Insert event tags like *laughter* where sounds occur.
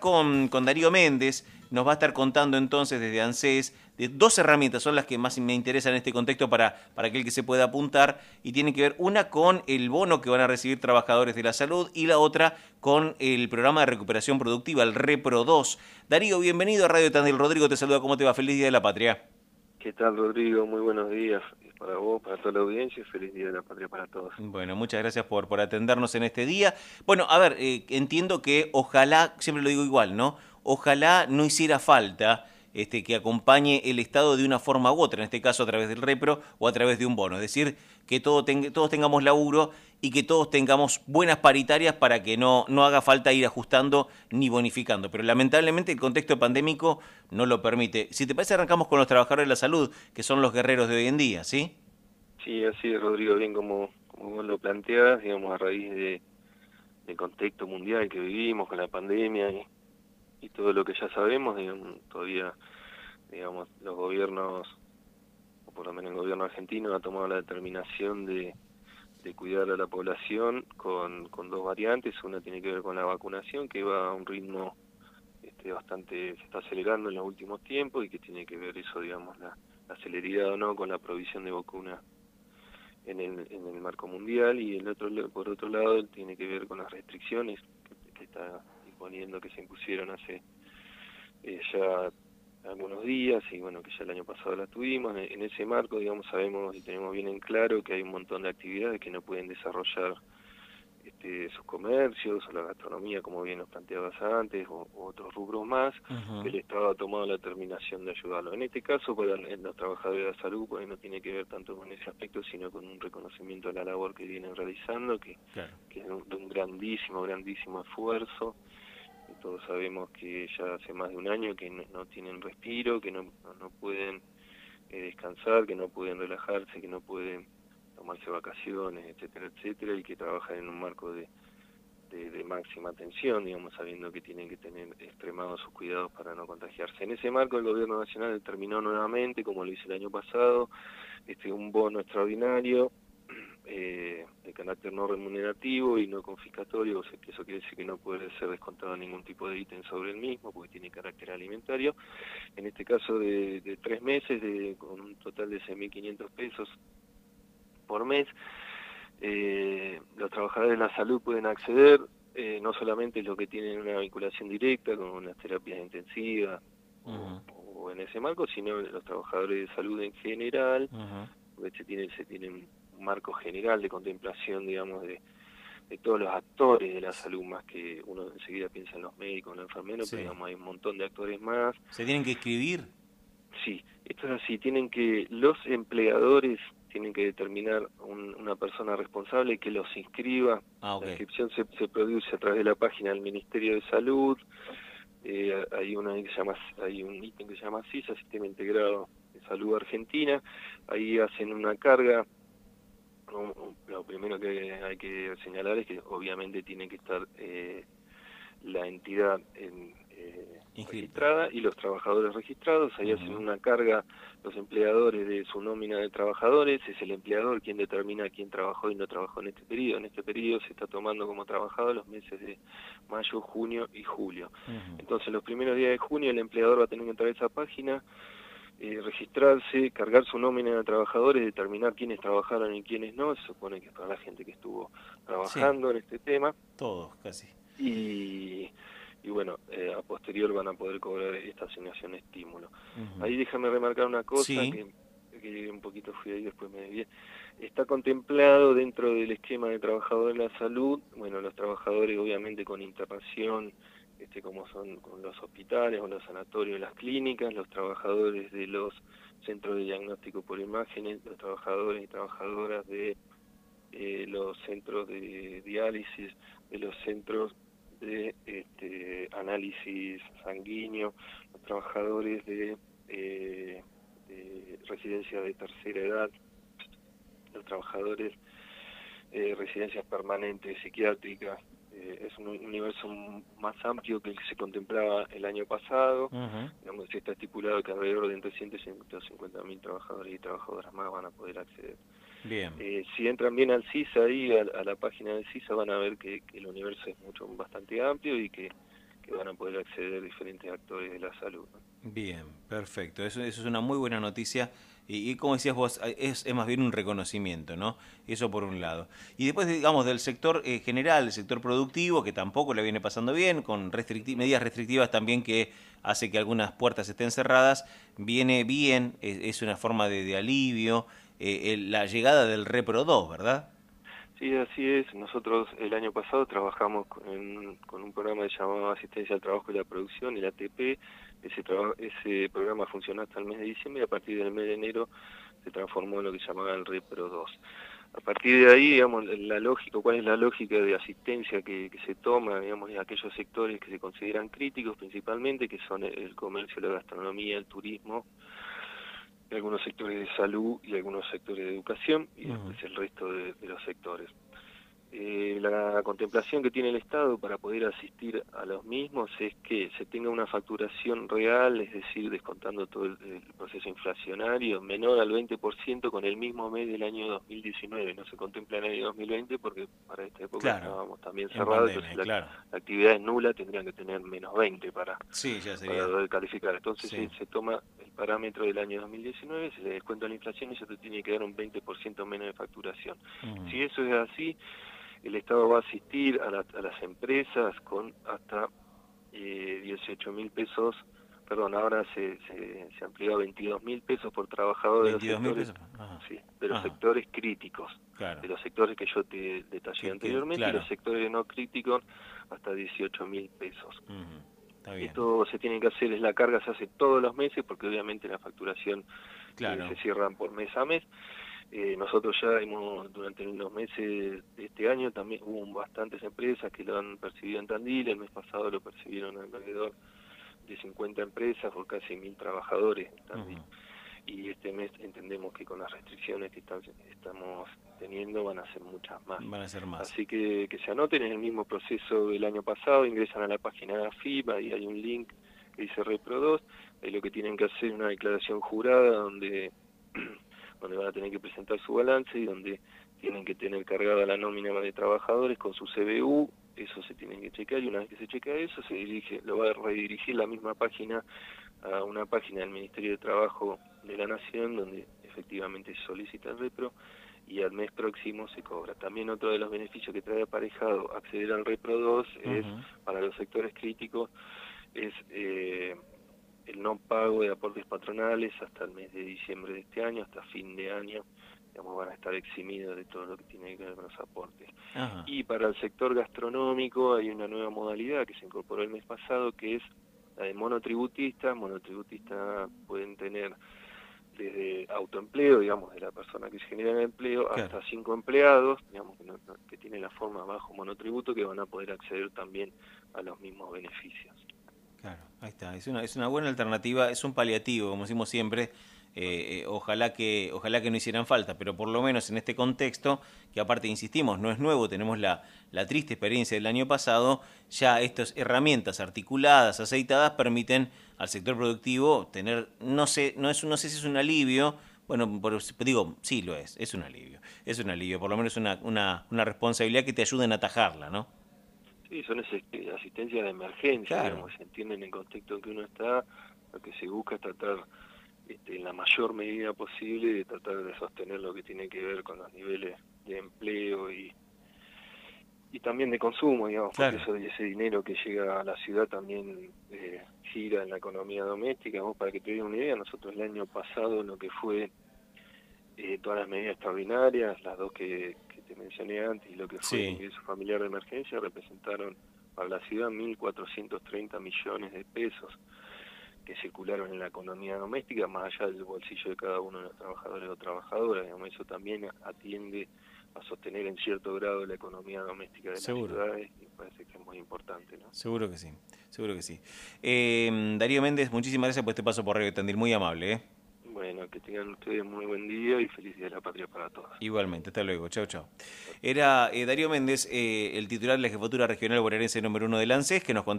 con, Darío Méndez, nos va a estar contando entonces desde ANSES de dos herramientas, son las que más me interesan en este contexto para, para aquel que se pueda apuntar, y tienen que ver una con el bono que van a recibir trabajadores de la salud y la otra con el programa de recuperación productiva, el Repro 2. Darío, bienvenido a Radio Tandil. Rodrigo te saluda, ¿cómo te va? Feliz Día de la Patria. ¿Qué tal, Rodrigo? Muy buenos días para vos, para toda la audiencia y feliz Día de la Patria para todos. Bueno, muchas gracias por, por atendernos en este día. Bueno, a ver, eh, entiendo que ojalá, siempre lo digo igual, ¿no? Ojalá no hiciera falta este, que acompañe el Estado de una forma u otra, en este caso a través del repro o a través de un bono. Es decir, que todo todos tengamos laburo y que todos tengamos buenas paritarias para que no, no haga falta ir ajustando ni bonificando. Pero lamentablemente el contexto pandémico no lo permite. Si te parece, arrancamos con los trabajadores de la salud, que son los guerreros de hoy en día, ¿sí? Sí, así es, Rodrigo, bien como, como vos lo planteas, digamos, a raíz de, del contexto mundial que vivimos con la pandemia y y todo lo que ya sabemos, todavía, digamos, los gobiernos, o por lo menos el gobierno argentino, ha tomado la determinación de, de cuidar a la población con, con dos variantes. Una tiene que ver con la vacunación, que va a un ritmo este, bastante, se está acelerando en los últimos tiempos y que tiene que ver eso, digamos, la, la celeridad o no con la provisión de vacunas en el, en el marco mundial y el otro por otro lado tiene que ver con las restricciones que está poniendo que se impusieron hace eh, ya algunos días y bueno que ya el año pasado la tuvimos. En, ese marco digamos sabemos y tenemos bien en claro que hay un montón de actividades que no pueden desarrollar este, sus comercios o la gastronomía como bien nos planteabas antes o, otros rubros más que el Estado ha tomado la determinación de ayudarlo. En este caso para los trabajadores de la salud pues no tiene que ver tanto con ese aspecto sino con un reconocimiento de la labor que vienen realizando que, que es un, un grandísimo grandísimo esfuerzo todos sabemos que ya hace más de un año que no, tienen respiro, que no, no pueden eh, descansar, que no pueden relajarse, que no pueden tomarse vacaciones, etcétera, etcétera, y que trabajan en un marco de, de, máxima atención, digamos, sabiendo que tienen que tener extremados sus cuidados para no contagiarse. En ese marco el Gobierno Nacional determinó nuevamente, como lo hizo el año pasado, este un bono extraordinario eh, de carácter no remunerativo y no confiscatorio, o sea, que eso quiere decir que no puede ser descontado ningún tipo de ítem sobre el mismo, porque tiene carácter alimentario. En este caso de, tres meses, de, con un total de 6.500 pesos por mes, eh, los trabajadores de la salud pueden acceder eh, no solamente los que tienen una vinculación directa con las terapias intensivas o, en ese marco, sino los trabajadores de salud en general, porque se tienen, se tienen marco general de contemplación, digamos, de, de todos los actores de la salud, más que uno enseguida piensa en los médicos, en los enfermeros, pero digamos, hay un montón de actores más. ¿Se tienen que escribir? Sí, esto es así, tienen que, los empleadores tienen que determinar una persona responsable que los inscriba. Ah, La inscripción se, se, produce a través de la página del Ministerio de Salud. Eh, hay una que se llama, hay un ítem que se llama CISA, Sistema Integrado de Salud Argentina. Ahí hacen una carga lo primero que hay que señalar es que obviamente tiene que estar eh, la entidad en, eh, registrada y los trabajadores registrados. Ahí hacen una carga los empleadores de su nómina de trabajadores. Es el empleador quien determina quién trabajó y no trabajó en este periodo. En este periodo se está tomando como trabajado los meses de mayo, junio y julio. Entonces, los primeros días de junio el empleador va a tener que entrar a esa página eh, registrarse, cargar su nómina de trabajadores, determinar quiénes trabajaron y quiénes no, se supone que es para la gente que estuvo trabajando en este tema. Todos, casi. Y, y bueno, eh, a posterior van a poder cobrar esta asignación estímulo. Ahí déjame remarcar una cosa que, que un poquito fui ahí, después me desvié. Está contemplado dentro del esquema de trabajadores de la salud, bueno, los trabajadores obviamente con internación, este, como son los hospitales o los sanatorios, las clínicas, los trabajadores de los centros de diagnóstico por imágenes, los trabajadores y trabajadoras de eh, los centros de diálisis, de los centros de este, análisis sanguíneo, los trabajadores de, eh, de de tercera edad, los trabajadores de residencias permanentes psiquiátricas, eh, es un universo más amplio que el que se contemplaba el año pasado. Digamos, se está estipulado que alrededor de entre 100 y 150 mil trabajadores y trabajadoras más van a poder acceder. Bien. Eh, si entran bien al CISA ahí, a, la página del CISA, van a ver que, el universo es mucho bastante amplio y que, que van a poder acceder diferentes actores de la salud. Bien, perfecto. Eso, eso es una muy buena noticia. Y, como decías vos, es, es, más bien un reconocimiento, ¿no? Eso por un lado. Y después, digamos, del sector eh, general, el sector productivo, que tampoco le viene pasando bien, con medidas restrictivas también que hace que algunas puertas estén cerradas, viene bien, es, una forma de, alivio, eh, la llegada del Repro 2, ¿verdad? Sí, así es. Nosotros el año pasado trabajamos con, un programa llamado Asistencia al Trabajo y la Producción, el ATP. Ese, ese programa funcionó hasta el mes de diciembre y a partir del mes de enero se transformó en lo que llamaba el Repro 2. A partir de ahí, digamos, la lógica, cuál es la lógica de asistencia que, se toma, digamos, en aquellos sectores que se consideran críticos principalmente, que son el comercio, la gastronomía, el turismo, algunos sectores de salud y algunos sectores de educación y después el resto de, los sectores. Eh, la contemplación que tiene el Estado para poder asistir a los mismos es que se tenga una facturación real, es decir, descontando todo el, proceso inflacionario, menor al 20% con el mismo mes del año 2019. No se contempla en el año 2020 porque para esta época estábamos también cerrados, entonces la, actividad es nula, tendrían que tener menos 20 para, poder calificar. Entonces se, toma el parámetro del año 2019, se le descuenta la inflación y eso te tiene que dar un 20% menos de facturación. Si eso es así, el Estado va a asistir a, las empresas con hasta eh, 18 mil pesos, perdón, ahora se, se, amplió a 22 mil pesos por trabajador de los sectores, sí, de los sectores críticos, de los sectores que yo te detallé anteriormente, y los sectores no críticos hasta 18 mil pesos. Esto se tiene que hacer, es la carga se hace todos los meses porque obviamente la facturación eh, se cierran por mes a mes. Eh, nosotros ya hemos, durante los meses de este año, también hubo bastantes empresas que lo han percibido en Tandil, el mes pasado lo percibieron alrededor de 50 empresas por casi mil trabajadores en Tandil. Y este mes entendemos que con las restricciones que estamos teniendo van a ser muchas más. Van a ser más. Así que que se anoten en el mismo proceso del año pasado, ingresan a la página de AFIP, y hay un link que dice Repro 2, ahí lo que tienen que hacer es una declaración jurada donde *clears throat* donde van a tener que presentar su balance y donde tienen que tener cargada la nómina de trabajadores con su CBU, eso se tiene que chequear y una vez que se chequea eso se dirige, lo va a redirigir la misma página a una página del Ministerio de Trabajo de la Nación donde efectivamente se solicita el repro y al mes próximo se cobra. También otro de los beneficios que trae aparejado acceder al repro 2 es para los sectores críticos es eh, el no pago de aportes patronales hasta el mes de diciembre de este año, hasta fin de año, digamos, van a estar eximidos de todo lo que tiene que ver con los aportes. Y para el sector gastronómico hay una nueva modalidad que se incorporó el mes pasado, que es la de monotributistas. Monotributistas pueden tener desde autoempleo, digamos, de la persona que se genera el empleo, hasta cinco empleados, digamos, que, que tienen la forma bajo monotributo, que van a poder acceder también a los mismos beneficios. Claro, ahí está. Es una, es una buena alternativa, es un paliativo, como decimos siempre. Eh, eh, ojalá que ojalá que no hicieran falta, pero por lo menos en este contexto, que aparte insistimos, no es nuevo, tenemos la, la triste experiencia del año pasado, ya estas herramientas articuladas, aceitadas, permiten al sector productivo tener, no sé, no es no sé si es un alivio, bueno, por, digo, sí lo es, es un alivio, es un alivio, por lo menos una, una, una responsabilidad que te ayude a atajarla, ¿no? Sí, son asistencia de emergencia, digamos, se entiende en el contexto en que uno está, lo que se busca es tratar este, en la mayor medida posible de tratar de sostener lo que tiene que ver con los niveles de empleo y y también de consumo, digamos, porque eso, ese dinero que llega a la ciudad también eh, gira en la economía doméstica. Digamos, para que te den una idea, nosotros el año pasado lo que fue eh, todas las medidas extraordinarias, las dos que, mencioné antes lo que fue el ingreso familiar de emergencia representaron para la ciudad 1.430 millones de pesos que circularon en la economía doméstica, más allá del bolsillo de cada uno de los trabajadores o trabajadoras. Digamos, eso también atiende a sostener en cierto grado la economía doméstica de Seguro. las ciudades y parece que es muy importante. ¿no? Seguro que sí, seguro que sí. Eh, Darío Méndez, muchísimas gracias por este paso por Radio Tandil, muy amable. ¿eh? Bueno, que tengan ustedes muy buen día y feliz día de la patria para todos. Igualmente, hasta luego. Chao, chao. Era eh, Darío Méndez, eh, el titular de la Jefatura Regional Bonaerense número uno de ANSES, que nos contó